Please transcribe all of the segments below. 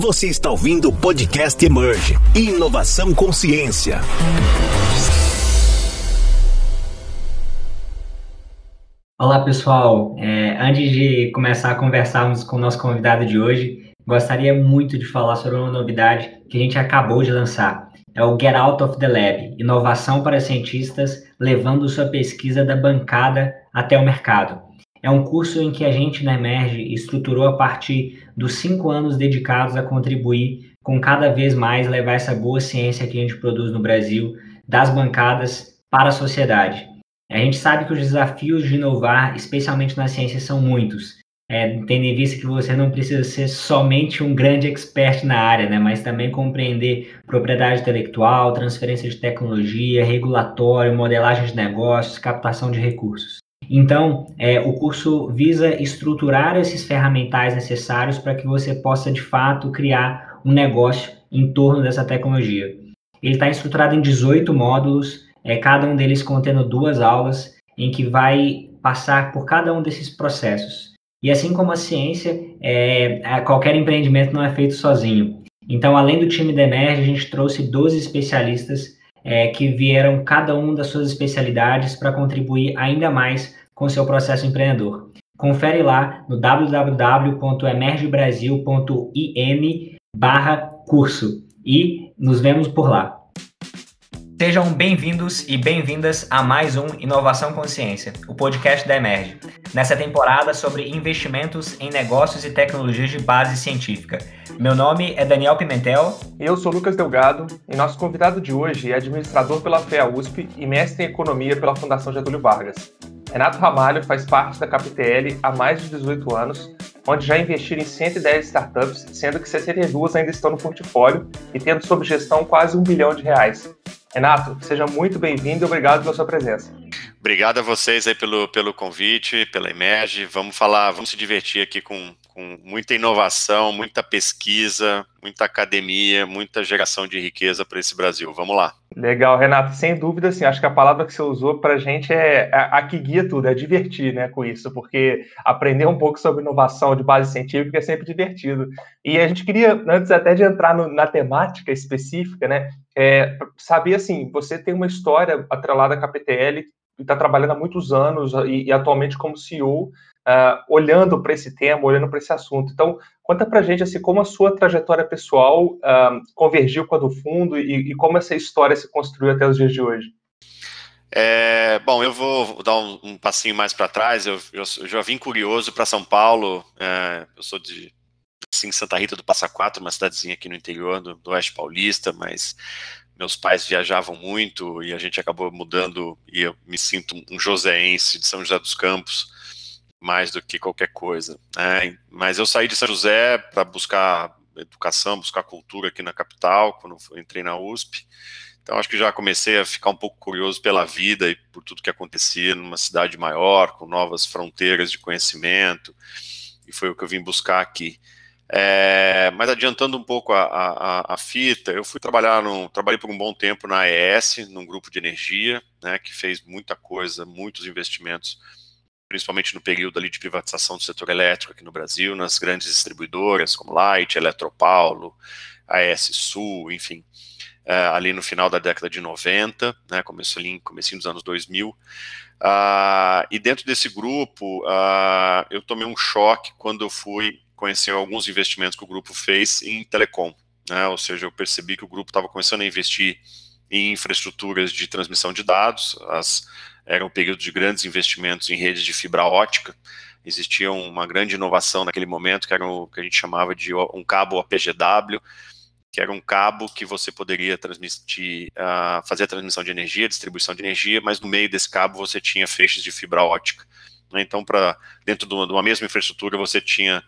Você está ouvindo o podcast Emerge Inovação Consciência. Olá, pessoal. É, antes de começar a conversarmos com o nosso convidado de hoje, gostaria muito de falar sobre uma novidade que a gente acabou de lançar. É o Get Out of the Lab, inovação para cientistas levando sua pesquisa da bancada até o mercado. É um curso em que a gente na Emerge estruturou a partir dos cinco anos dedicados a contribuir com cada vez mais levar essa boa ciência que a gente produz no Brasil das bancadas para a sociedade. A gente sabe que os desafios de inovar, especialmente na ciência, são muitos. É, tendo em vista que você não precisa ser somente um grande expert na área, né, mas também compreender propriedade intelectual, transferência de tecnologia, regulatório, modelagem de negócios, captação de recursos. Então, é, o curso visa estruturar esses ferramentais necessários para que você possa, de fato, criar um negócio em torno dessa tecnologia. Ele está estruturado em 18 módulos, é, cada um deles contendo duas aulas, em que vai passar por cada um desses processos. E assim como a ciência, é, qualquer empreendimento não é feito sozinho. Então, além do time da Emerge, a gente trouxe 12 especialistas é, que vieram cada um das suas especialidades para contribuir ainda mais com seu processo empreendedor. Confere lá no www.emergebrasil.im barra curso e nos vemos por lá. Sejam bem-vindos e bem-vindas a mais um Inovação Consciência, o podcast da Emerge. Nessa temporada sobre investimentos em negócios e tecnologias de base científica. Meu nome é Daniel Pimentel. Eu sou Lucas Delgado e nosso convidado de hoje é administrador pela FEA USP e mestre em economia pela Fundação Getúlio Vargas. Renato Ramalho faz parte da CapTL há mais de 18 anos, onde já investiram em 110 startups, sendo que 62 ainda estão no portfólio e tendo sob gestão quase um bilhão de reais. Renato, seja muito bem-vindo e obrigado pela sua presença. Obrigado a vocês aí pelo, pelo convite, pela Emerge. Vamos falar, vamos se divertir aqui com, com muita inovação, muita pesquisa, muita academia, muita geração de riqueza para esse Brasil. Vamos lá. Legal, Renato. Sem dúvida, assim, acho que a palavra que você usou para a gente é a, a, que guia tudo, é divertir, né, com isso, porque aprender um pouco sobre inovação de base científica é sempre divertido. E a gente queria, antes até de entrar no, na temática específica, né, é, saber assim, você tem uma história atrelada à KPTL está trabalhando há muitos anos e, e atualmente como CEO, uh, ah, olhando para esse tema, olhando para esse assunto. Então, conta para gente assim, como a sua trajetória pessoal uh, convergiu com a do fundo e, e, como essa história se construiu até os dias de hoje. É, bom, eu vou dar um, um passinho mais para trás. Eu, eu, eu, já vim curioso para São Paulo. É, eu sou de assim, Santa Rita do Passa Quatro, uma cidadezinha aqui no interior do, do Oeste Paulista, mas meus pais viajavam muito e a gente acabou mudando e eu me sinto um joséense de São José dos Campos mais do que qualquer coisa. Né? Mas eu saí de São José para buscar educação, buscar cultura aqui na capital, quando entrei na USP. Então acho que já comecei a ficar um pouco curioso pela vida e por tudo que acontecia numa cidade maior, com novas fronteiras de conhecimento, e foi o que eu vim buscar aqui. É, mas adiantando um pouco a, a, a, fita, eu fui trabalhar trabalhei por um bom tempo na AES, num grupo de energia, né, que fez muita coisa, muitos investimentos, principalmente no período ali de privatização do setor elétrico aqui no Brasil, nas grandes distribuidoras como Light, Eletropaulo, AES Sul, enfim, é, ali no final da década de 90, né, começo ali, comecinho dos anos 2000, Uh, e dentro desse grupo, uh, eu tomei um choque quando eu fui conhecer alguns investimentos que o grupo fez em telecom. Né? Ou seja, eu percebi que o grupo estava começando a investir em infraestruturas de transmissão de dados, as, era um período de grandes investimentos em redes de fibra ótica, existia uma grande inovação naquele momento, que era o que a gente chamava de um cabo APGW, que era um cabo que você poderia transmitir, uh, fazer a transmissão de energia, distribuição de energia, mas no meio desse cabo você tinha feixes de fibra ótica. Né? Então, para dentro de uma mesma infraestrutura, você tinha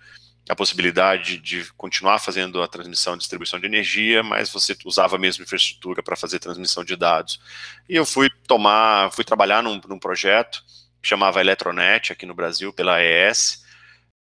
a possibilidade de continuar fazendo a transmissão e distribuição de energia, mas você usava a mesma infraestrutura para fazer transmissão de dados. E eu fui tomar, fui trabalhar num, num projeto que chamava Eletronet aqui no Brasil, pela AES,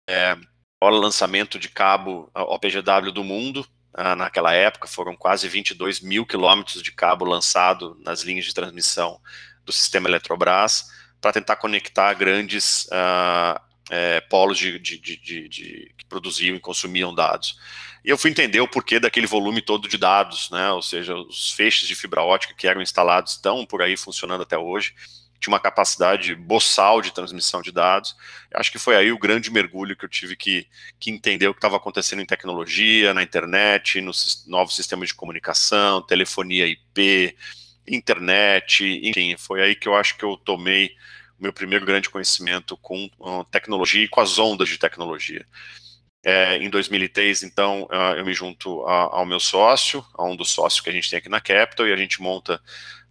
é, o lançamento de cabo OPGW do mundo, ah, naquela época foram quase 22 mil quilômetros de cabo lançado nas linhas de transmissão do sistema Eletrobras, para tentar conectar grandes uh, é, polos de, de, de, de, que produziam e consumiam dados. E eu fui entender o porquê daquele volume todo de dados, né? Ou seja, os feixes de fibra ótica que eram instalados estão por aí funcionando até hoje tinha uma capacidade boçal de transmissão de dados. Acho que foi aí o grande mergulho que eu tive que, que entender o que estava acontecendo em tecnologia, na internet, nos novos sistemas de comunicação, telefonia IP, internet, enfim, foi aí que eu acho que eu tomei meu primeiro grande conhecimento com tecnologia e com as ondas de tecnologia. É, em 2003, então, uh, eu me junto ao meu sócio, a um dos sócios que a gente tem aqui na Capital, e a gente monta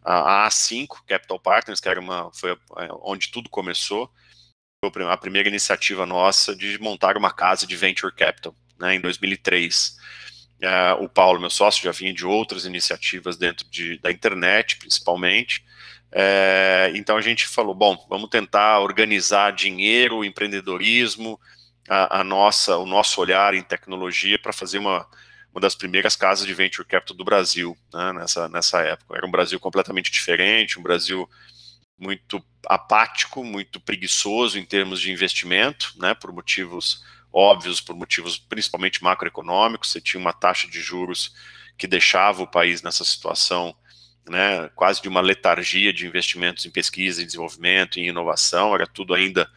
a A5 Capital Partners, que era uma, foi onde tudo começou, foi a primeira iniciativa nossa de montar uma casa de venture capital, né, em 2003. Uh, é, o Paulo, meu sócio, já vinha de outras iniciativas dentro de, da internet, principalmente. É, então a gente falou, bom, vamos tentar organizar dinheiro, empreendedorismo, a, a nossa, o nosso olhar em tecnologia para fazer uma, uma das primeiras casas de venture capital do Brasil, né, nessa, nessa época. Era um Brasil completamente diferente, um Brasil muito apático, muito preguiçoso em termos de investimento, né, por motivos óbvios, por motivos principalmente macroeconômicos. Você tinha uma taxa de juros que deixava o país nessa situação né, quase de uma letargia de investimentos em pesquisa, em desenvolvimento, em inovação, era tudo ainda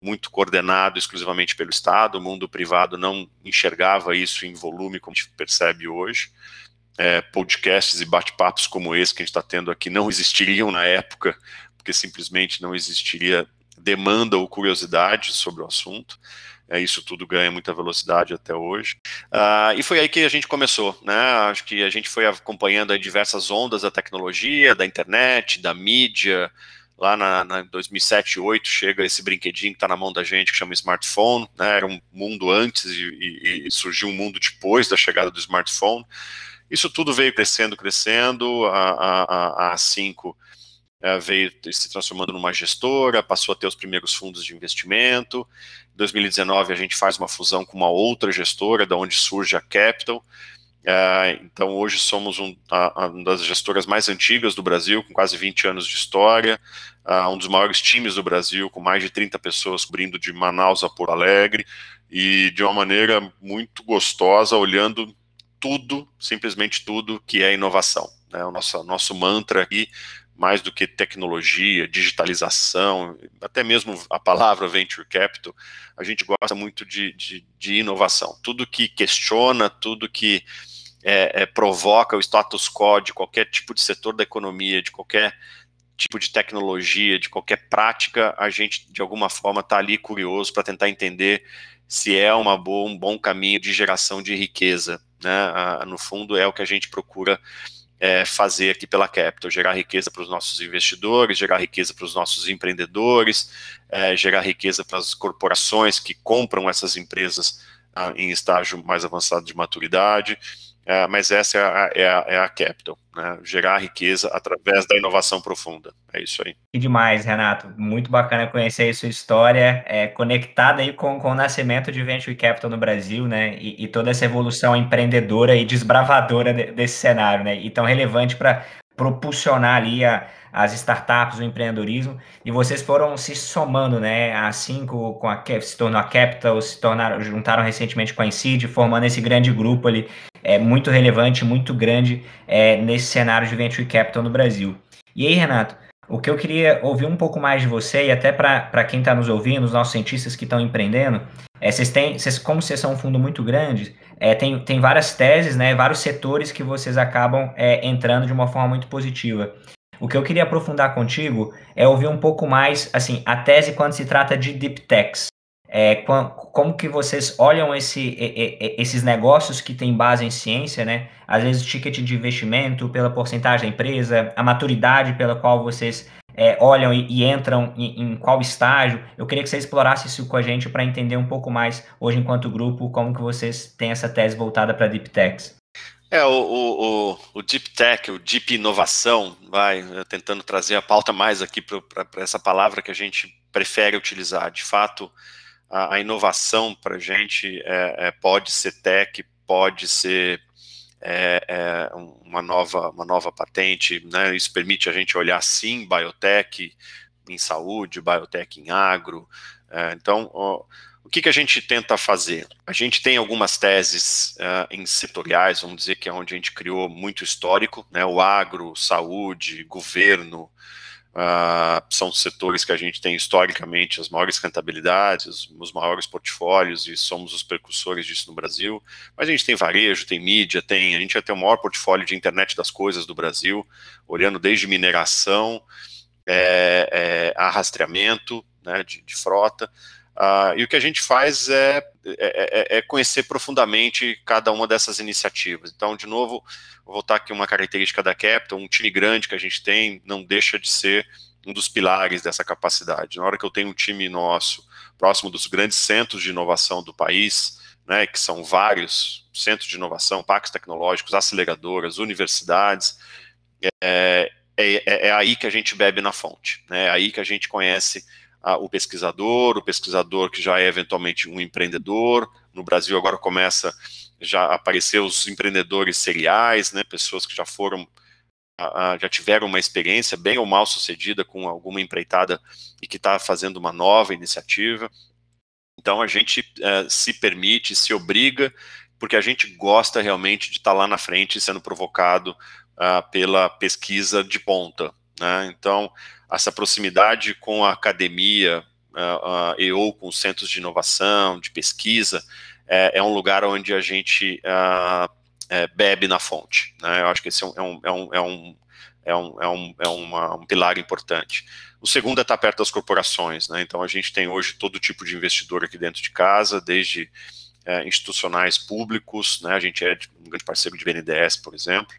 muito coordenado exclusivamente pelo Estado, o mundo privado não enxergava isso em volume como a gente percebe hoje. É, podcasts e bate-papos como esse que a gente está tendo aqui não existiriam na época, porque simplesmente não existiria demanda ou curiosidade sobre o assunto. É, isso tudo ganha muita velocidade até hoje. Uh, e foi aí que a gente começou, né? Acho que a gente foi acompanhando diversas ondas da tecnologia, da internet, da mídia, lá na, na 2007, 2008 chega esse brinquedinho que está na mão da gente que chama smartphone, né? Era um mundo antes e, e, e, surgiu um mundo depois da chegada do smartphone. Isso tudo veio crescendo, crescendo. A, a, a, a 5 é, veio se transformando numa gestora, passou a ter os primeiros fundos de investimento. Em 2019 a gente faz uma fusão com uma outra gestora, da onde surge a Capital. É, então, hoje somos um, a, uma das gestoras mais antigas do Brasil, com quase 20 anos de história, uh, um dos maiores times do Brasil, com mais de 30 pessoas cobrindo de Manaus a Porto Alegre, e de uma maneira muito gostosa, olhando tudo, simplesmente tudo, que é inovação. Né? O nosso, nosso mantra aqui, mais do que tecnologia, digitalização, até mesmo a palavra venture capital, a gente gosta muito de, de, de inovação. Tudo que questiona, tudo que é, é, provoca o status quo de qualquer tipo de setor da economia, de qualquer tipo de tecnologia, de qualquer prática, a gente de alguma forma está ali curioso para tentar entender se é uma boa, um bom caminho de geração de riqueza. Né? no fundo, é o que a gente procura é, fazer aqui pela Capital, gerar riqueza para os nossos investidores, gerar riqueza para os nossos empreendedores, é, gerar riqueza para as corporações que compram essas empresas ah, em estágio mais avançado de maturidade, é, mas essa é a, é a, é a capital, né? gerar riqueza através da inovação profunda. É isso aí. Que demais, Renato. Muito bacana conhecer a sua história, é, conectada aí com, com o nascimento de Venture Capital no Brasil, né? E, e toda essa evolução empreendedora e desbravadora de, desse cenário, né? E tão relevante para propulsionar ali a, as startups, o empreendedorismo, e vocês foram se somando, né, a cinco com a se tornou a Capital, se tornaram, juntaram recentemente com a Incid, formando esse grande grupo ali, é muito relevante, muito grande é, nesse cenário de venture capital no Brasil. E aí, Renato, o que eu queria ouvir um pouco mais de você e até para quem está nos ouvindo, os nossos cientistas que estão empreendendo, é, vocês têm, vocês, como vocês são um fundo muito grande, é, tem, tem várias teses, né, vários setores que vocês acabam é, entrando de uma forma muito positiva. O que eu queria aprofundar contigo é ouvir um pouco mais, assim, a tese quando se trata de deep techs. É, como que vocês olham esse, esses negócios que têm base em ciência, né? Às vezes o ticket de investimento pela porcentagem da empresa, a maturidade pela qual vocês é, olham e, e entram em, em, qual estágio. Eu queria que você explorasse isso com a gente para entender um pouco mais hoje enquanto grupo como que vocês têm essa tese voltada para deep techs. É, o, o, o, Deep Tech, o Deep Inovação, vai tentando trazer a pauta mais aqui para essa palavra que a gente prefere utilizar. De fato, a, a inovação para a gente é, é, pode ser tech, pode ser é, é, uma, nova, uma nova patente, né? isso permite a gente olhar sim biotech em saúde, biotech em agro, É, então, ó, o que, que a gente tenta fazer? A gente tem algumas teses uh, em setoriais, vamos dizer que é onde a gente criou muito histórico, né? O agro, saúde, governo, uh, são setores que a gente tem historicamente as maiores rentabilidades, os maiores portfólios e somos os precursores disso no Brasil. Mas a gente tem varejo, tem mídia, tem a gente já tem o maior portfólio de internet das coisas do Brasil, olhando desde mineração é, é, a rastreamento né, de, de frota. Uh, e o que a gente faz é, é, é, é, conhecer profundamente cada uma dessas iniciativas. Então, de novo, vou voltar aqui uma característica da Capital, um time grande que a gente tem não deixa de ser um dos pilares dessa capacidade. Na hora que eu tenho um time nosso próximo dos grandes centros de inovação do país, né, que são vários centros de inovação, parques tecnológicos, aceleradoras, universidades, é, é, é aí que a gente bebe na fonte, né, é aí que a gente conhece o pesquisador, o pesquisador que já é eventualmente um empreendedor. No Brasil agora começa já a aparecer os empreendedores seriais, né, pessoas que já foram, já tiveram uma experiência bem ou mal sucedida com alguma empreitada e que está fazendo uma nova iniciativa. Então a gente é, se permite, se obriga, porque a gente gosta realmente de estar tá lá na frente sendo provocado uh, pela pesquisa de ponta. Né? Então, essa proximidade com a academia uh, uh, e ou com centros de inovação, de pesquisa, é, é um lugar onde a gente uh, é, bebe na fonte. Né? Eu acho que esse é um, é um, é um, é um, é é é um pilar importante. O segundo é estar perto das corporações. Né? Então, a gente tem hoje todo tipo de investidor aqui dentro de casa, desde é, institucionais públicos, né, a gente é um grande parceiro de BNDES, por exemplo,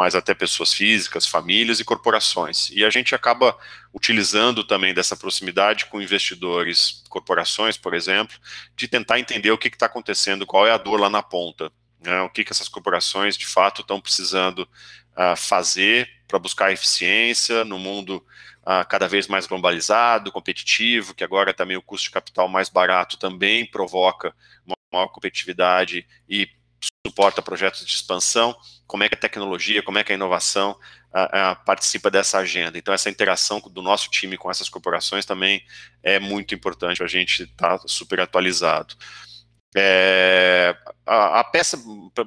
mas até pessoas físicas, famílias e corporações. E a gente acaba utilizando também dessa proximidade com investidores, corporações, por exemplo, de tentar entender o que está acontecendo, qual é a dor lá na ponta, né, o que, que essas corporações de fato estão precisando uh, fazer para buscar eficiência no mundo uh, cada vez mais globalizado, competitivo, que agora também o custo de capital mais barato também provoca uma maior competitividade e suporta projetos de expansão, como é que a tecnologia, como é que a inovação a, a, participa dessa agenda. Então, essa interação do nosso time com essas corporações também é muito importante a gente estar tá super atualizado. É, a, a, peça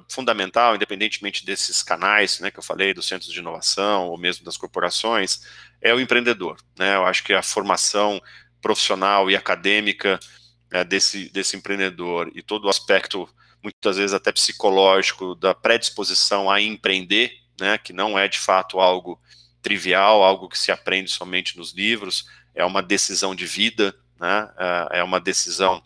fundamental, independentemente desses canais né, que eu falei, dos centros de inovação ou mesmo das corporações, é o empreendedor. Né? Eu acho que a formação profissional e acadêmica é, desse, desse empreendedor e todo o aspecto, muitas vezes até psicológico, da predisposição a empreender, né, que não é de fato algo trivial, algo que se aprende somente nos livros, é uma decisão de vida, né, é, é uma decisão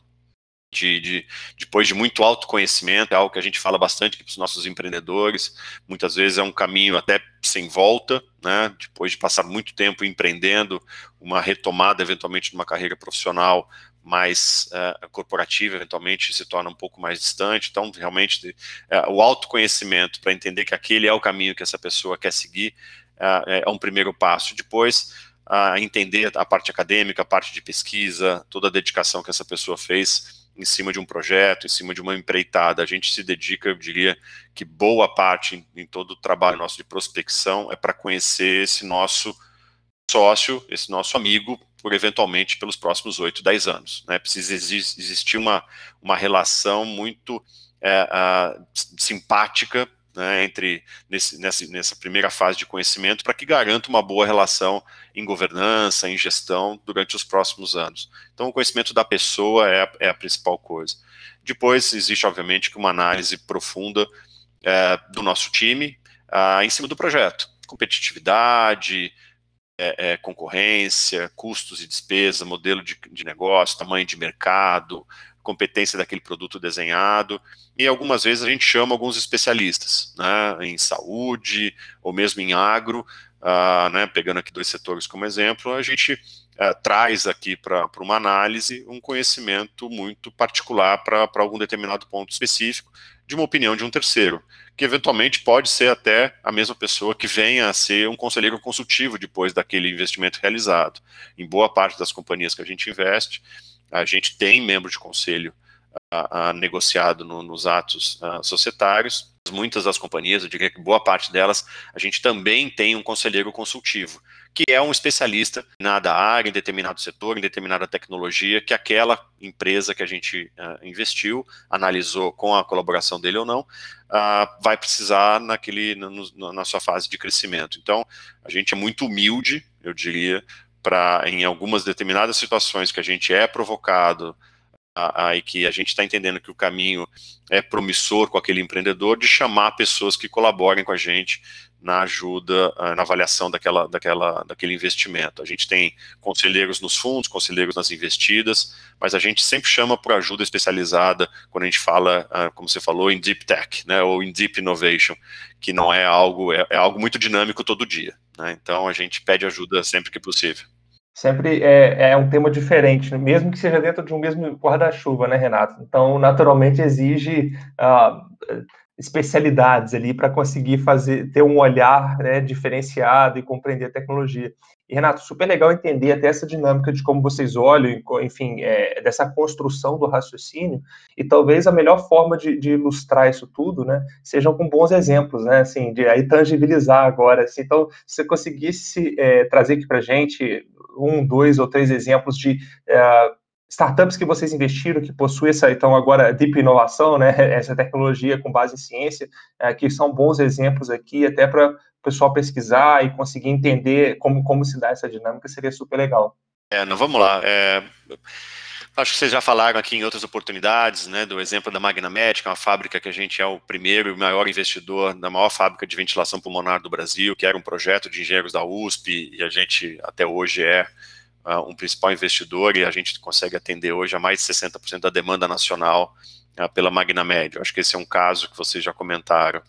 de, de, depois de muito autoconhecimento, é algo que a gente fala bastante para os nossos empreendedores, muitas vezes é um caminho até sem volta, né, depois de passar muito tempo empreendendo, uma retomada eventualmente de uma carreira profissional mais uh, corporativa, eventualmente se torna um pouco mais distante. Então, realmente, uh, o autoconhecimento para entender que aquele é o caminho que essa pessoa quer seguir uh, é um primeiro passo. Depois, entender a parte acadêmica, a parte de pesquisa, toda a dedicação que essa pessoa fez em cima de um projeto, em cima de uma empreitada. A gente se dedica, eu diria que boa parte em todo o trabalho nosso de prospecção é para conhecer esse nosso sócio, esse nosso amigo, por eventualmente pelos próximos 8, 10 anos. Né? Precisa existir uma, uma relação muito é, simpática né, entre nesse, nessa, nessa primeira fase de conhecimento para que garanta uma boa relação em governança, em gestão durante os próximos anos. Então, o conhecimento da pessoa é a, é a principal coisa. Depois, existe, obviamente, uma análise profunda é, do nosso time ah, em cima do projeto. Competitividade, é, é, concorrência, custos e despesa, modelo de, de negócio, tamanho de mercado, competência daquele produto desenhado, e algumas vezes a gente chama alguns especialistas, né, em saúde, ou mesmo em agro, uh, né, pegando aqui dois setores como exemplo, a gente uh, traz aqui para uma análise um conhecimento muito particular para algum determinado ponto específico, de uma opinião de um terceiro, que eventualmente pode ser até a mesma pessoa que venha a ser um conselheiro consultivo depois daquele investimento realizado. Em boa parte das companhias que a gente investe, a gente tem membro de conselho negociado no, nos atos a, societários. Muitas das companhias, eu diria que boa parte delas, a gente também tem um conselheiro consultivo, que é um especialista na área, em determinado setor, em determinada tecnologia, que aquela empresa que a gente uh, investiu, analisou com a colaboração dele ou não, uh, vai precisar naquele, no, na sua fase de crescimento. Então, a gente é muito humilde, eu diria, para em algumas determinadas situações que a gente é provocado e que a gente está entendendo que o caminho é promissor com aquele empreendedor, de chamar pessoas que colaborem com a gente na ajuda, ah, na avaliação daquela, daquela, daquele investimento. A gente tem conselheiros nos fundos, conselheiros nas investidas, mas a gente sempre chama por ajuda especializada quando a gente fala, ah, como você falou, em deep tech, né, ou em deep innovation, que não é algo, é, é algo muito dinâmico todo dia. Né, então a gente pede ajuda sempre que possível. Sempre é, é um tema diferente, né, mesmo que seja dentro de um mesmo guarda-chuva, né, Renato? Então, naturalmente, exige uh, especialidades ali para conseguir fazer ter um olhar né, diferenciado e compreender a tecnologia. E Renato, super legal entender até essa dinâmica de como vocês olham, enfim, é, dessa construção do raciocínio. E talvez a melhor forma de, de, ilustrar isso tudo, né, sejam com bons exemplos, né, assim, de aí tangibilizar agora. Assim, então, se você conseguisse é, trazer aqui para gente um, dois ou três exemplos de é, startups que vocês investiram, que possuem essa, então, agora, deep inovação, né, essa tecnologia com base em ciência, é, que são bons exemplos aqui, até para o pessoal pesquisar e conseguir entender como, como se dá essa dinâmica, seria super legal. É, não, vamos lá. É, acho que vocês já falaram aqui em outras oportunidades, né, do exemplo da Magna Médica, uma fábrica que a gente é o primeiro e maior investidor da maior fábrica de ventilação pulmonar do Brasil, que era um projeto de engenheiros da USP, e a gente até hoje é uh, um principal investidor e a gente consegue atender hoje a mais de 60% da demanda nacional uh, pela Magna Média. Acho que esse é um caso que vocês já comentaram.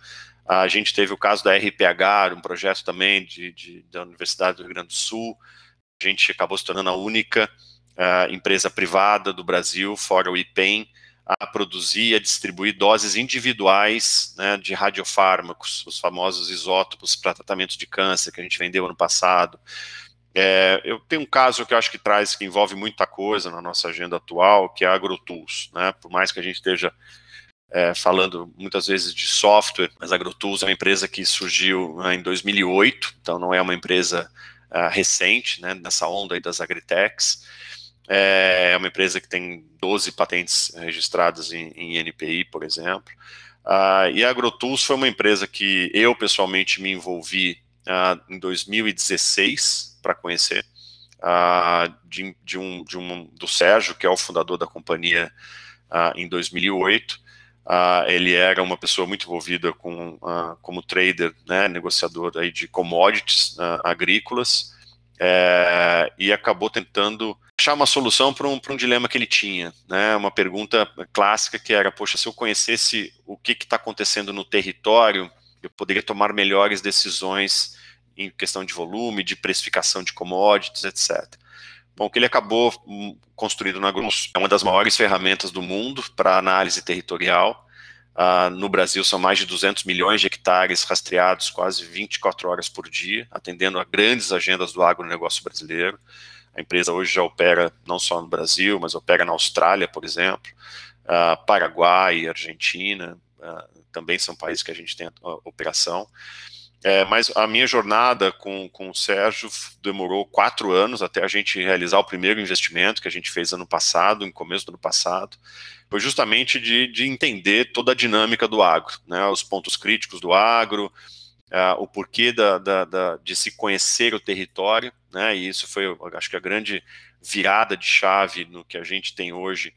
a gente teve o caso da RPH, um projeto também de, de, da Universidade do Rio Grande do Sul. A gente acabou se tornando a única uh, empresa privada do Brasil, fora o IPEM, a produzir e a distribuir doses individuais né, de radiofármacos, os famosos isótopos para tratamento de câncer que a gente vendeu ano passado. É, eu tenho um caso que eu acho que traz, que envolve muita coisa na nossa agenda atual, que é a AgroTools. Né? Por mais que a gente esteja é, falando muitas vezes de software, mas a AgroTools é uma empresa que surgiu né, em 2008, então não é uma empresa uh, recente, né, nessa onda aí das agritechs. É, é uma empresa que tem 12 patentes registradas em, em NPI, por exemplo. Uh, e a AgroTools foi uma empresa que eu pessoalmente me envolvi uh, em 2016 para conhecer, uh, de, de, um, de um, do Sérgio, que é o fundador da companhia uh, em 2008. ele era uma pessoa muito envolvida com, como trader, né, negociador aí de commodities agrícolas, é, e acabou tentando achar uma solução para um, um dilema que ele tinha, né? Uma pergunta clássica que era, poxa, se eu conhecesse o que está acontecendo no território, eu poderia tomar melhores decisões em questão de volume, de precificação de commodities, etc. Bom, que ele acabou hum, construindo na Grus, é uma das maiores ferramentas do mundo para análise territorial. Uh, no Brasil são mais de 200 milhões de hectares rastreados quase 24 horas por dia, atendendo a grandes agendas do agronegócio brasileiro. A empresa hoje já opera não só no Brasil, mas opera na Austrália, por exemplo, uh, Paraguai, Argentina, uh, também são países que a gente tem operação. É, mas a minha jornada com, com o Sérgio demorou quatro anos até a gente realizar o primeiro investimento que a gente fez ano passado, no começo do ano passado. Foi justamente de, de entender toda a dinâmica do agro, né, os pontos críticos do agro, o porquê da, da, da, de se conhecer o território, né, e isso foi, acho que, a grande virada de chave no que a gente tem hoje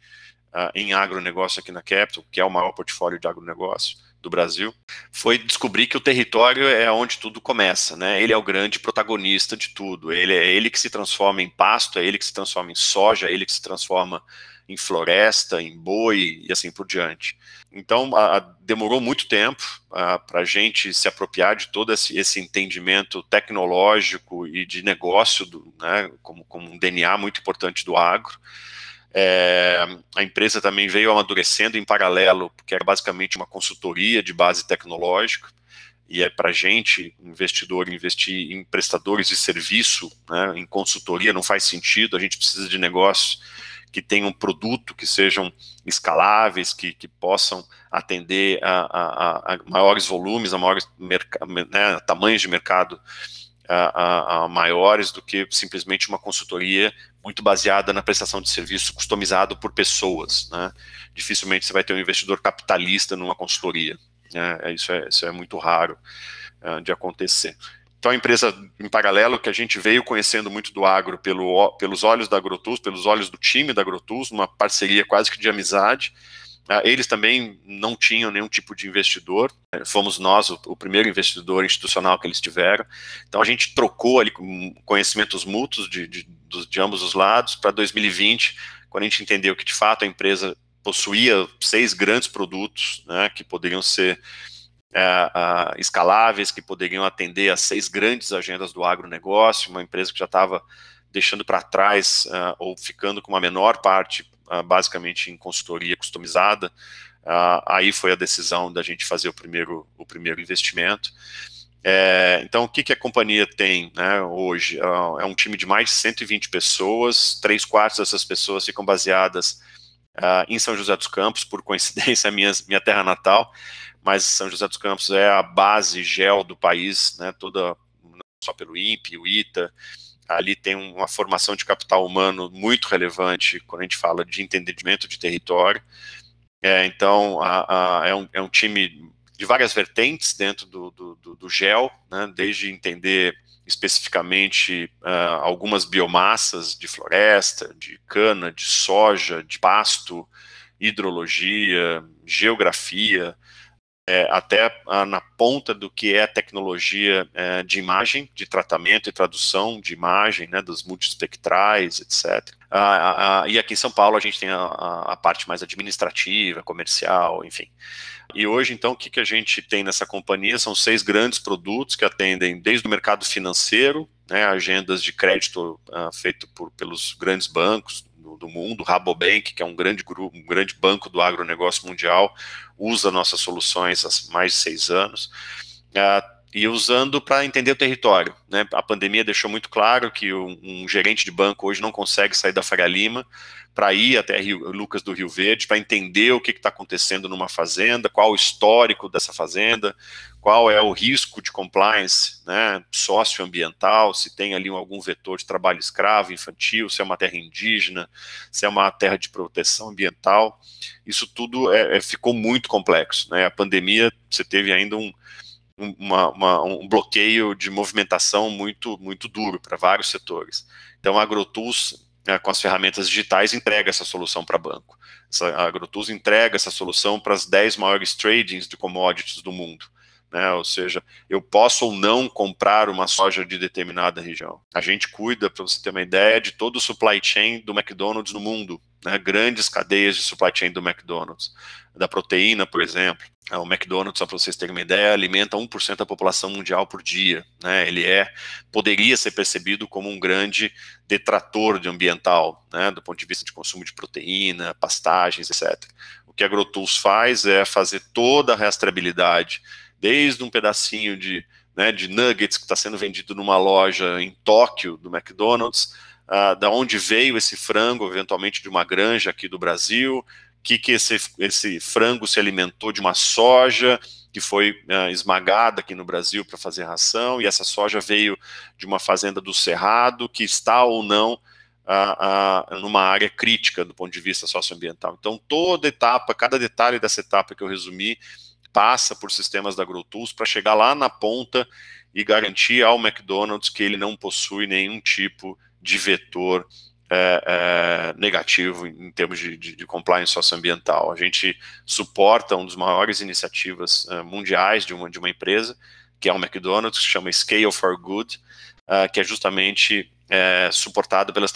uh, em agronegócio aqui na Capital, que é o maior portfólio de agronegócio do Brasil, foi descobrir que o território é onde tudo começa, né? Ele é o grande protagonista de tudo. Ele é ele que se transforma em pasto, é ele que se transforma em soja, é ele que se transforma em floresta, em boi e assim por diante. Então, a, a, demorou muito tempo para a gente se apropriar de todo esse, esse, entendimento tecnológico e de negócio, do, né, como, como um DNA muito importante do agro. É, a empresa também veio amadurecendo em paralelo, porque era basicamente uma consultoria de base tecnológica, e é para a gente, investidor, investir em prestadores de serviço, né, em consultoria, não faz sentido, a gente precisa de negócios que tenham produto, que sejam escaláveis, que, que possam atender a, a, a maiores volumes, a maiores né, tamanhos de mercado uh, maiores do que simplesmente uma consultoria muito baseada na prestação de serviço customizado por pessoas. Né? Dificilmente você vai ter um investidor capitalista numa consultoria. Né? Isso, é, isso é muito raro uh, de acontecer. Então, a empresa, em paralelo, que a gente veio conhecendo muito do agro pelo, pelos olhos da AgroTools, pelos olhos do time da AgroTools, uma parceria quase que de amizade, eles também não tinham nenhum tipo de investidor, fomos nós o, o, primeiro investidor institucional que eles tiveram. Então a gente trocou ali conhecimentos mútuos de, de, de ambos os lados para 2020, quando a gente entendeu que de fato a empresa possuía seis grandes produtos né, que poderiam ser é, escaláveis, que poderiam atender as seis grandes agendas do agronegócio, uma empresa que já estava deixando para trás uh, ou ficando com uma menor parte basicamente em consultoria customizada. Uh, aí foi a decisão da gente fazer o primeiro, o primeiro investimento. É, então, o que, que a companhia tem né, hoje? Uh, é um time de mais de 120 pessoas, três quartos dessas pessoas ficam baseadas uh, em São José dos Campos, por coincidência, minha, minha terra natal, mas São José dos Campos é a base gel do país, né, toda, só pelo INPE, o ITA, ali tem uma formação de capital humano muito relevante quando a gente fala de entendimento de território. É, então, a, a, é, um, é, um, time de várias vertentes dentro do, do, do, do GEL, né, desde entender especificamente uh, algumas biomassas de floresta, de cana, de soja, de pasto, hidrologia, geografia, é, até a, na ponta do que é a tecnologia é, de imagem, de tratamento e tradução de imagem, né, dos multispectrais, etc. Ah, ah, e aqui em São Paulo a gente tem a, a, parte mais administrativa, comercial, enfim. E hoje, então, o que, que a gente tem nessa companhia? São seis grandes produtos que atendem desde o mercado financeiro, né, agendas de crédito uh, feito por, pelos grandes bancos, do, do mundo, Rabobank, que é um grande grupo, um grande banco do agronegócio mundial, usa nossas soluções há mais de seis anos. Uh, e usando para entender o território. Né? A pandemia deixou muito claro que um, um, gerente de banco hoje não consegue sair da Faria Lima para ir até Rio, Lucas do Rio Verde, para entender o que está acontecendo numa fazenda, qual o histórico dessa fazenda, qual é o risco de compliance né, socioambiental, se tem ali algum vetor de trabalho escravo infantil, se é uma terra indígena, se é uma terra de proteção ambiental. Isso tudo é, é, ficou muito complexo. Né? A pandemia, você teve ainda um, uma, uma, um bloqueio de movimentação muito, muito duro para vários setores. Então, a AgroTools né, com as ferramentas digitais, entrega essa solução para banco. A AgroTools entrega essa solução para as 10 maiores tradings de commodities do mundo. Né, ou seja, eu posso ou não comprar uma soja de determinada região. A gente cuida, para você ter uma ideia, de todo o supply chain do McDonald's no mundo, né, grandes cadeias de supply chain do McDonald's, da proteína, por exemplo. É, o McDonald's, só para vocês terem uma ideia, alimenta 1% da população mundial por dia. Né? Ele é, poderia ser percebido como um grande detrator de ambiental, né? do ponto de vista de consumo de proteína, pastagens, etc. O que a AgroTools faz é fazer toda a rastreabilidade, desde um pedacinho de, né, de nuggets que está sendo vendido numa loja em Tóquio, do McDonald's, uh, da onde veio esse frango, eventualmente de uma granja aqui do Brasil, que, que esse, esse frango se alimentou de uma soja que foi uh, esmagada aqui no Brasil para fazer ração, e essa soja veio de uma fazenda do Cerrado, que está ou não uh, numa área crítica do ponto de vista socioambiental. Então, toda etapa, cada detalhe dessa etapa que eu resumi, passa por sistemas da AgroTools para chegar lá na ponta e garantir ao McDonald's que ele não possui nenhum tipo de vetor é, é, negativo em termos de, de, de, compliance socioambiental. A gente suporta uma das maiores iniciativas uh, mundiais de uma, de uma empresa, que é o McDonald's, que se chama Scale for Good, uh, que é justamente uh, suportado pelas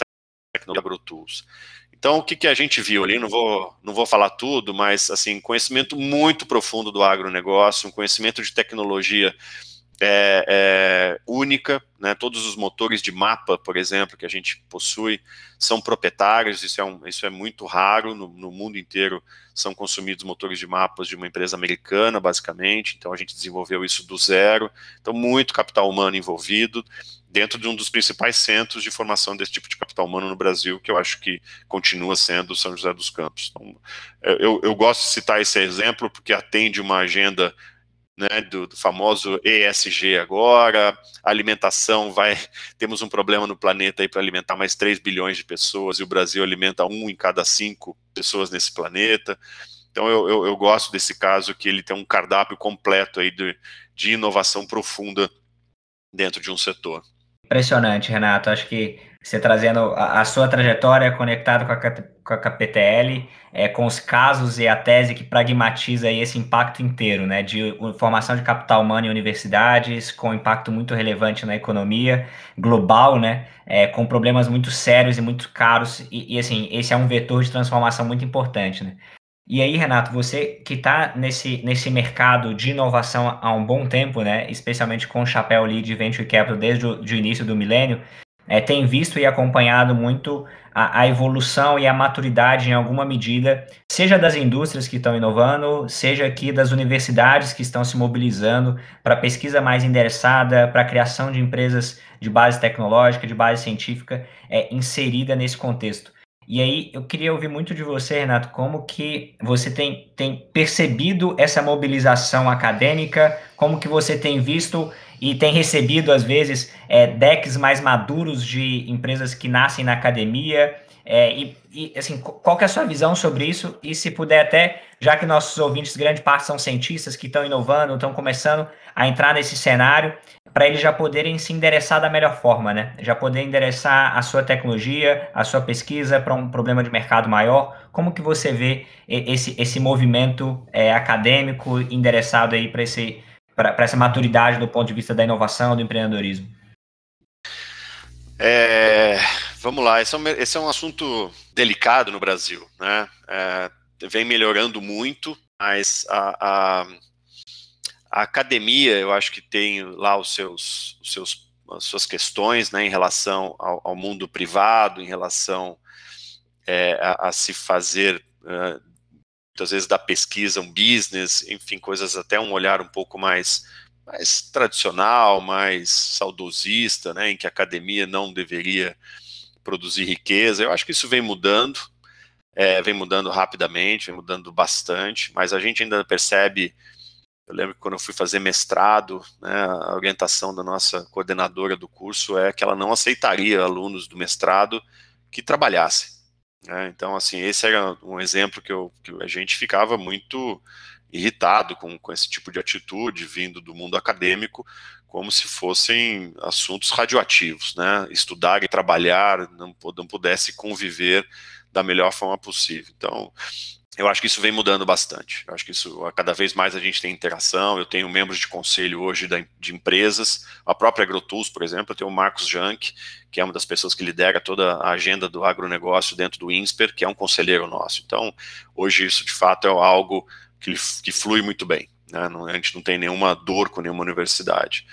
tecnologias AgroTools. Então, o que, que a gente viu ali, não vou, não vou falar tudo, mas, assim, conhecimento muito profundo do agronegócio, um conhecimento de tecnologia é, é, única, né? todos os motores de mapa, por exemplo, que a gente possui, são proprietários, isso é, um, isso é muito raro, no, no, mundo inteiro são consumidos motores de mapas de uma empresa americana, basicamente, então a gente desenvolveu isso do zero, então muito capital humano envolvido, dentro de um dos principais centros de formação desse tipo de capital humano no Brasil, que eu acho que continua sendo São José dos Campos. Então, eu, eu gosto de citar esse exemplo, porque atende uma agenda né, do, do, famoso ESG agora, alimentação vai, temos um problema no planeta aí para alimentar mais 3 bilhões de pessoas, e o Brasil alimenta um em cada cinco pessoas nesse planeta, então eu, eu, eu gosto desse caso que ele tem um cardápio completo aí de, de inovação profunda dentro de um setor. Impressionante, Renato, acho que você trazendo a, a sua trajetória conectada com a, com a KPTL, é, com os casos e a tese que pragmatiza esse impacto inteiro, né, de formação de capital humano em universidades, com impacto muito relevante na economia global, né, é, com problemas muito sérios e muito caros, e, e, assim, esse é um vetor de transformação muito importante, né. E aí, Renato, você que está nesse, nesse mercado de inovação há um bom tempo, né, especialmente com o chapéu ali de Venture Capital desde o início do milênio, é, tem visto e acompanhado muito a, a, evolução e a maturidade em alguma medida, seja das indústrias que estão inovando, seja aqui das universidades que estão se mobilizando para pesquisa mais endereçada, para a criação de empresas de base tecnológica, de base científica, é, inserida nesse contexto. E aí eu queria ouvir muito de você, Renato, como que você tem, tem percebido essa mobilização acadêmica, como que você tem visto e tem recebido, às vezes, é, decks mais maduros de empresas que nascem na academia. É, e, e, assim, qual que é a sua visão sobre isso? E se puder até, já que nossos ouvintes, grande parte são cientistas que estão inovando, estão começando a entrar nesse cenário, para eles já poderem se endereçar da melhor forma, né? Já poder endereçar a sua tecnologia, a sua pesquisa para um problema de mercado maior. Como que você vê esse, esse movimento é, acadêmico endereçado aí para esse para essa maturidade do ponto de vista da inovação, do empreendedorismo? É, vamos lá, esse é, um, esse é, um, assunto delicado no Brasil, né? É, vem melhorando muito, mas a, a, a, academia, eu acho que tem lá os seus, os seus as suas questões, né, em relação ao, ao mundo privado, em relação é, a, a, se fazer uh, muitas vezes da pesquisa um business, enfim, coisas até um olhar um pouco mais, mais tradicional, mais saudosista, né, em que a academia não deveria produzir riqueza. Eu acho que isso vem mudando, é, vem mudando rapidamente, vem mudando bastante, mas a gente ainda percebe. Eu lembro que quando eu fui fazer mestrado, né, a orientação da nossa coordenadora do curso é que ela não aceitaria alunos do mestrado que trabalhassem. Né? Então, assim, esse era um exemplo que, eu, que a gente ficava muito irritado com, com esse tipo de atitude vindo do mundo acadêmico, como se fossem assuntos radioativos, né? Estudar e trabalhar não, não pudesse conviver da melhor forma possível. Então, eu acho que isso vem mudando bastante. Eu acho que isso, cada vez mais a gente tem interação. Eu tenho membros de conselho hoje de empresas, a própria AgroTools, por exemplo, eu tenho o Marcos Jank, que é uma das pessoas que lidera toda a agenda do agronegócio dentro do INSPER, que é um conselheiro nosso. Então, hoje isso de fato é algo que, que flui muito bem. Né? Não, a gente não tem nenhuma dor com nenhuma universidade.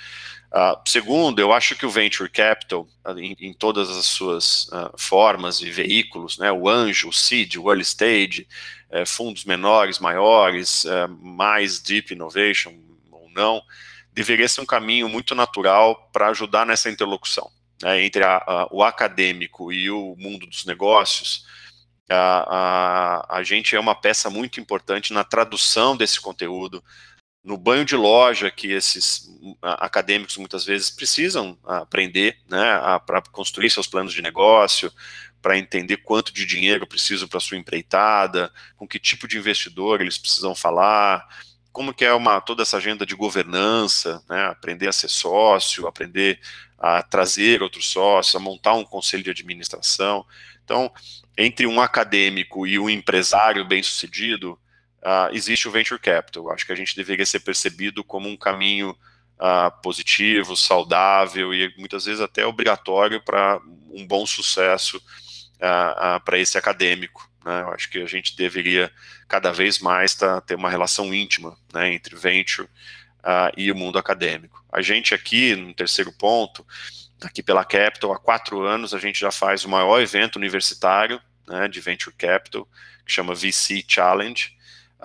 Uh, segundo, eu acho que o venture capital, em, em todas as suas uh, formas e veículos, né, o anjo, o seed, o early stage, uh, fundos menores, maiores, eh, mais deep innovation ou não, deveria ser um caminho muito natural para ajudar nessa interlocução né, entre a, a, o acadêmico e o mundo dos negócios. A, a, a gente é uma peça muito importante na tradução desse conteúdo, no banho de loja que esses acadêmicos muitas vezes precisam aprender, né, para construir seus planos de negócio, para entender quanto de dinheiro precisam para sua empreitada, com que tipo de investidor eles precisam falar, como que é uma toda essa agenda de governança, né, aprender a ser sócio, aprender a trazer outros sócios, a montar um conselho de administração. Então, entre um acadêmico e um empresário bem-sucedido, uh, existe o venture capital. Acho que a gente deveria ser percebido como um caminho uh, positivo, saudável e muitas vezes até obrigatório para um bom sucesso uh, para esse acadêmico. Né? Eu acho que a gente deveria cada vez mais tá, ter uma relação íntima né, entre venture e o mundo acadêmico. A gente aqui, no terceiro ponto, aqui pela Capital, há quatro anos a gente já faz o maior evento universitário né, de Venture Capital, que chama VC Challenge,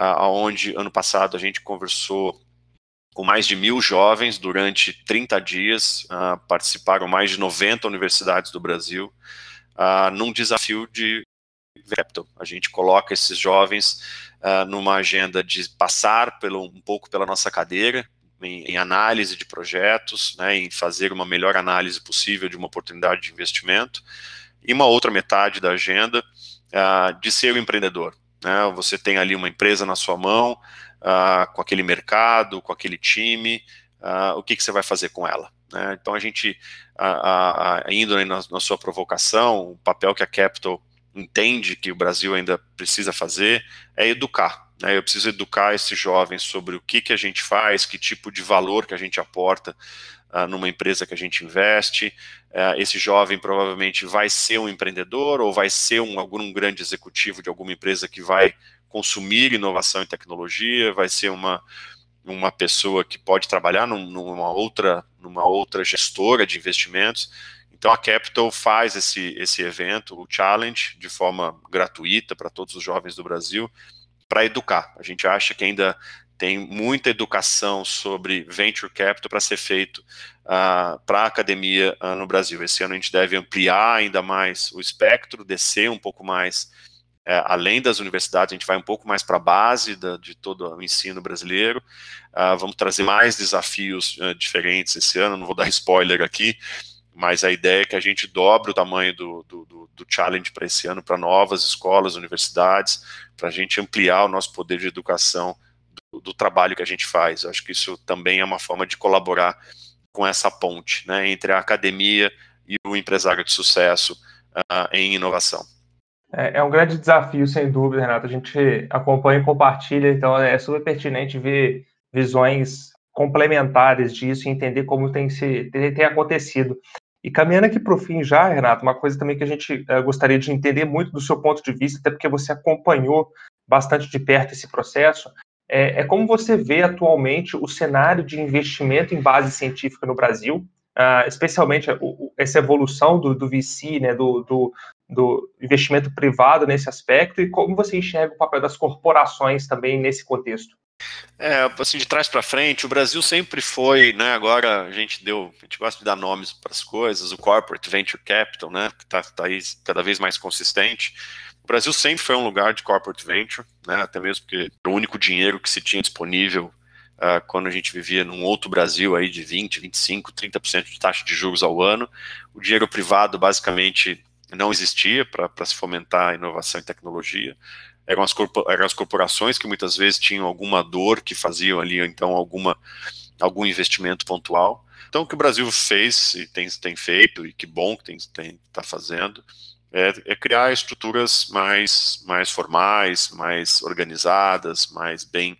aonde ano passado a gente conversou com mais de mil jovens durante 30 dias, uh, participaram mais de 90 universidades do Brasil, uh, num desafio de Capital. A gente coloca esses jovens uh, numa agenda de passar pelo, um pouco pela nossa cadeira, em, em, análise de projetos, né, em fazer uma melhor análise possível de uma oportunidade de investimento, e uma outra metade da agenda uh, de ser o empreendedor. Né, você tem ali uma empresa na sua mão, uh, com aquele mercado, com aquele time, o que, que você vai fazer com ela? Né? Então a gente, a, indo na, na, sua provocação, o papel que a Capital entende que o Brasil ainda precisa fazer é educar. Né? Eu preciso educar esses jovens sobre o que, que a gente faz, que tipo de valor que a gente aporta uh, numa empresa que a gente investe. Uh, esse jovem provavelmente vai ser um empreendedor ou vai ser um, algum grande executivo de alguma empresa que vai consumir inovação e tecnologia, vai ser uma, uma pessoa que pode trabalhar num, numa outra numa outra gestora de investimentos. Então a Capital faz esse esse evento, o Challenge, de forma gratuita para todos os jovens do Brasil, para educar. A gente acha que ainda tem muita educação sobre venture capital para ser feito uh, para a academia uh, no Brasil. Esse ano a gente deve ampliar ainda mais o espectro, descer um pouco mais é, além das universidades, a gente vai um pouco mais para a base da, de todo o ensino brasileiro. Uh, vamos trazer mais desafios uh, diferentes esse ano, não vou dar spoiler aqui, mas a ideia é que a gente dobre o tamanho do, do, do, do challenge para esse ano para novas escolas, universidades, para a gente ampliar o nosso poder de educação do, trabalho que a gente faz. Eu acho que isso também é uma forma de colaborar com essa ponte né, entre a academia e o empresário de sucesso uh, em inovação. É, é, um grande desafio, sem dúvida, Renato. A gente acompanha e compartilha, então é super pertinente ver visões complementares disso e entender como tem, se, tem, tem acontecido. E caminhando aqui para o fim já, Renato, uma coisa também que a gente uh, gostaria de entender muito do seu ponto de vista, até porque você acompanhou bastante de perto esse processo, é, é como você vê atualmente o cenário de investimento em base científica no Brasil, uh, especialmente essa evolução do, do VC, né, do, do, do investimento privado nesse aspecto e como você enxerga o papel das corporações também nesse contexto? É, assim, de trás para frente, o Brasil sempre foi, né, agora a gente deu, a gente gosta de dar nomes para as coisas, o Corporate Venture Capital, né, que está tá aí cada vez mais consistente, o Brasil sempre foi um lugar de Corporate Venture, né, até mesmo porque o único dinheiro que se tinha disponível uh, quando a gente vivia num outro Brasil aí de 20, 25, 30% de taxa de juros ao ano, o dinheiro privado basicamente não existia para se fomentar a inovação e tecnologia. Eram as, eram as corporações que muitas vezes tinham alguma dor que faziam ali, então, alguma, algum investimento pontual. Então, o que o Brasil fez e tem, tem feito, e que bom que está tá fazendo, é, é, criar estruturas mais, mais formais, mais organizadas, mais bem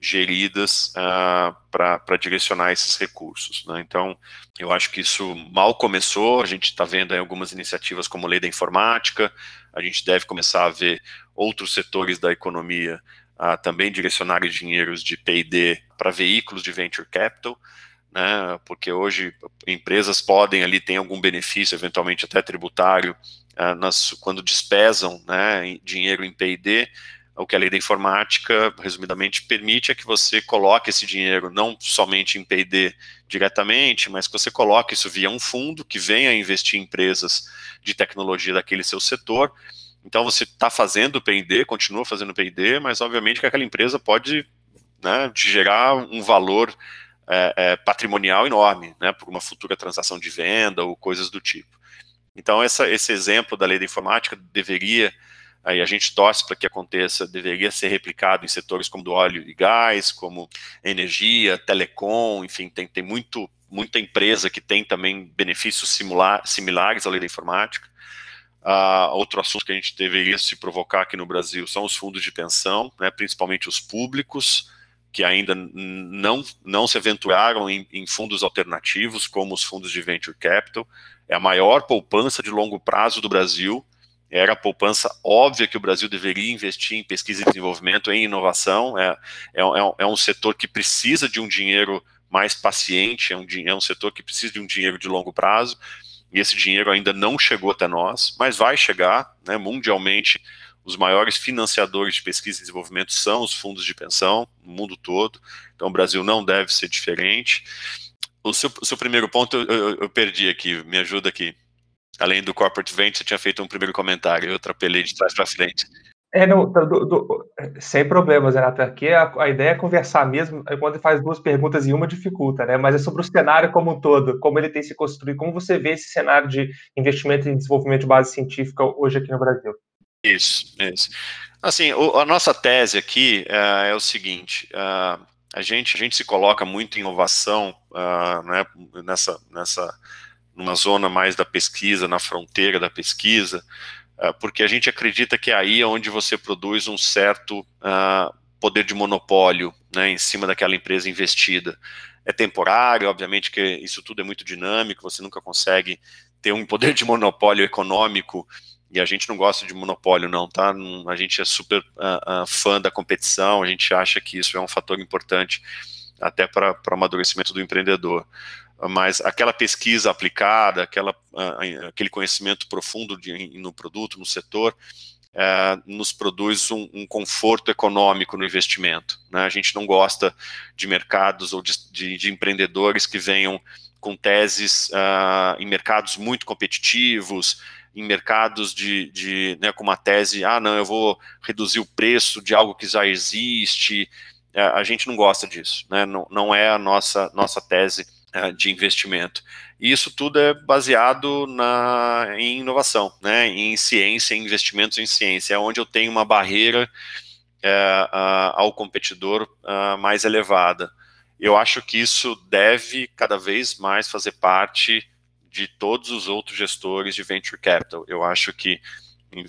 geridas uh, ah, para direcionar esses recursos. Né? Então, eu acho que isso mal começou, a gente está vendo algumas iniciativas como Lei da Informática, a gente deve começar a ver outros setores da economia uh, também direcionarem dinheiros de P&D para veículos de venture capital, né, porque hoje empresas podem ali ter algum benefício, eventualmente até tributário, nas, quando despesam né, dinheiro em P&D, o que a lei da informática, resumidamente, permite é que você coloque esse dinheiro não somente em P&D diretamente, mas que você coloque isso via um fundo que venha investir em empresas de tecnologia daquele seu setor. Então você está fazendo P&D, continua fazendo P&D, mas obviamente que aquela empresa pode né, gerar um valor é, é, patrimonial enorme, né, por uma futura transação de venda ou coisas do tipo. Então essa, esse exemplo da lei da informática deveria aí a gente torce para que aconteça, deveria ser replicado em setores como do óleo e gás, como energia, telecom, enfim, tem, tem muito, muita empresa que tem também benefícios similar, similares à lei da informática. Uh, outro assunto que a gente deveria se provocar aqui no Brasil são os fundos de pensão, né, principalmente os públicos, que ainda não, não se aventuraram em, em fundos alternativos, como os fundos de venture capital. É a maior poupança de longo prazo do Brasil, era a poupança óbvia que o Brasil deveria investir em pesquisa e desenvolvimento, em inovação. É, é, é, é um setor que precisa de um dinheiro mais paciente, é um, é um setor que precisa de um dinheiro de longo prazo, e esse dinheiro ainda não chegou até nós, mas vai chegar, né, mundialmente, os maiores financiadores de pesquisa e desenvolvimento são os fundos de pensão, no mundo todo, então o Brasil não deve ser diferente. O seu, o seu primeiro ponto eu, eu, eu perdi aqui, me ajuda aqui. além do corporate venture, você tinha feito um primeiro comentário, eu atropelei de trás para frente. É, não, do, do, sem problemas, Renato. Aqui a, a, ideia é conversar mesmo. Quando faz duas perguntas e uma dificulta, né? Mas é sobre o cenário como um todo, como ele tem se construído, como você vê esse cenário de investimento em desenvolvimento de base científica hoje aqui no Brasil. Isso, isso. Assim, o, a nossa tese aqui uh, é o seguinte: uh, a gente, a gente se coloca muito em inovação uh, né, nessa, nessa, numa zona mais da pesquisa, na fronteira da pesquisa, uh, porque a gente acredita que é aí onde você produz um certo uh, poder de monopólio né, em cima daquela empresa investida. É temporário, obviamente que isso tudo é muito dinâmico, você nunca consegue ter um poder de monopólio econômico e a gente não gosta de monopólio, não, tá? A gente é super uh, uh, fã da competição, a gente acha que isso é um fator importante até para o amadurecimento do empreendedor. Mas aquela pesquisa aplicada, aquela, uh, aquele conhecimento profundo de, no produto, no setor, nos produz um, um, conforto econômico no investimento. Né? A gente não gosta de mercados ou de, de, de empreendedores que venham com teses em mercados muito competitivos, em mercados de, de né, com uma tese, ah, não, eu vou reduzir o preço de algo que já existe. É, a gente não gosta disso, né? não, não é a nossa, nossa tese é, de investimento. E isso tudo é baseado na, em inovação, né? em ciência, em investimentos em ciência, é onde eu tenho uma barreira é, ao competidor mais elevada. Eu acho que isso deve cada vez mais fazer parte de todos os outros gestores de venture capital. Eu acho que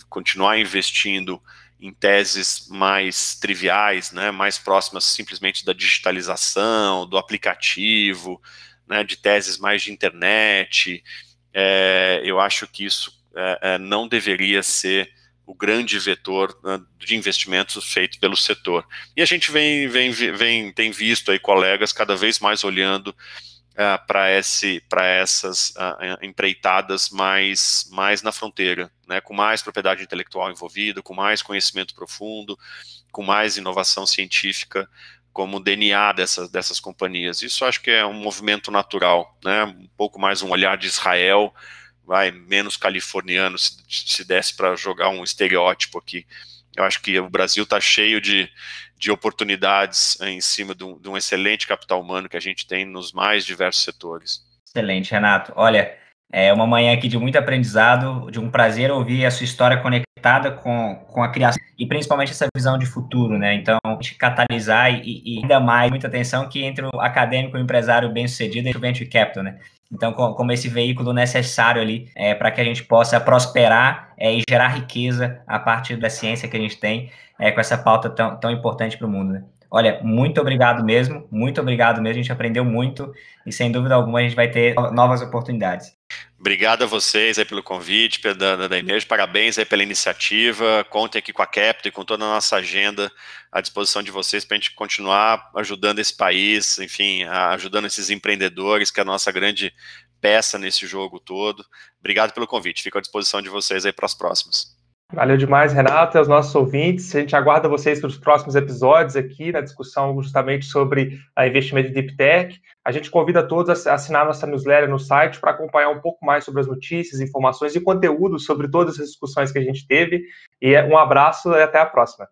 continuar investindo em teses mais triviais, né, mais próximas simplesmente da digitalização, do aplicativo, né, de teses mais de internet, é, eu acho que isso é, é, não deveria ser o grande vetor né, de investimentos feito pelo setor. E a gente vem, vem, vem tem visto aí colegas cada vez mais olhando uh, para essas uh, empreitadas mais, mais na fronteira, né, com mais propriedade intelectual envolvida, com mais conhecimento profundo, com mais inovação científica como DNA dessas, dessas companhias. Isso acho que é um movimento natural, né, um pouco mais um olhar de Israel, vai menos californiano, se, se desse para jogar um estereótipo aqui. Eu acho que o Brasil está cheio de, de oportunidades em cima de um, de um, excelente capital humano que a gente tem nos mais diversos setores. Excelente, Renato. Olha, é uma manhã aqui de muito aprendizado, de um prazer ouvir a sua história conectada com, com a criação e principalmente essa visão de futuro, né? Então, a gente catalisar e, e ainda mais muita atenção que entre o acadêmico e o empresário bem-sucedido e o venture capital, né? Então, como esse veículo necessário ali é, para que a gente possa prosperar é, e gerar riqueza a partir da ciência que a gente tem é, com essa pauta tão, tão importante para o mundo. Né? Olha, muito obrigado mesmo, muito obrigado mesmo. A gente aprendeu muito e, sem dúvida alguma, a gente vai ter novas oportunidades. Obrigado a vocês aí pelo convite, da, da Emerge, parabéns aí pela iniciativa, contem aqui com a Capta e com toda a nossa agenda à disposição de vocês para a gente continuar ajudando esse país, enfim, ajudando esses empreendedores, que é a nossa grande peça nesse jogo todo. Obrigado pelo convite, fico à disposição de vocês aí para as próximas. Valeu demais, Renato, e aos nossos ouvintes. A gente aguarda vocês para os próximos episódios aqui na discussão justamente sobre a investimento em Deep Tech. A gente convida todos a assinar nossa newsletter no site para acompanhar um pouco mais sobre as notícias, informações e conteúdo sobre todas as discussões que a gente teve. E um abraço e até a próxima.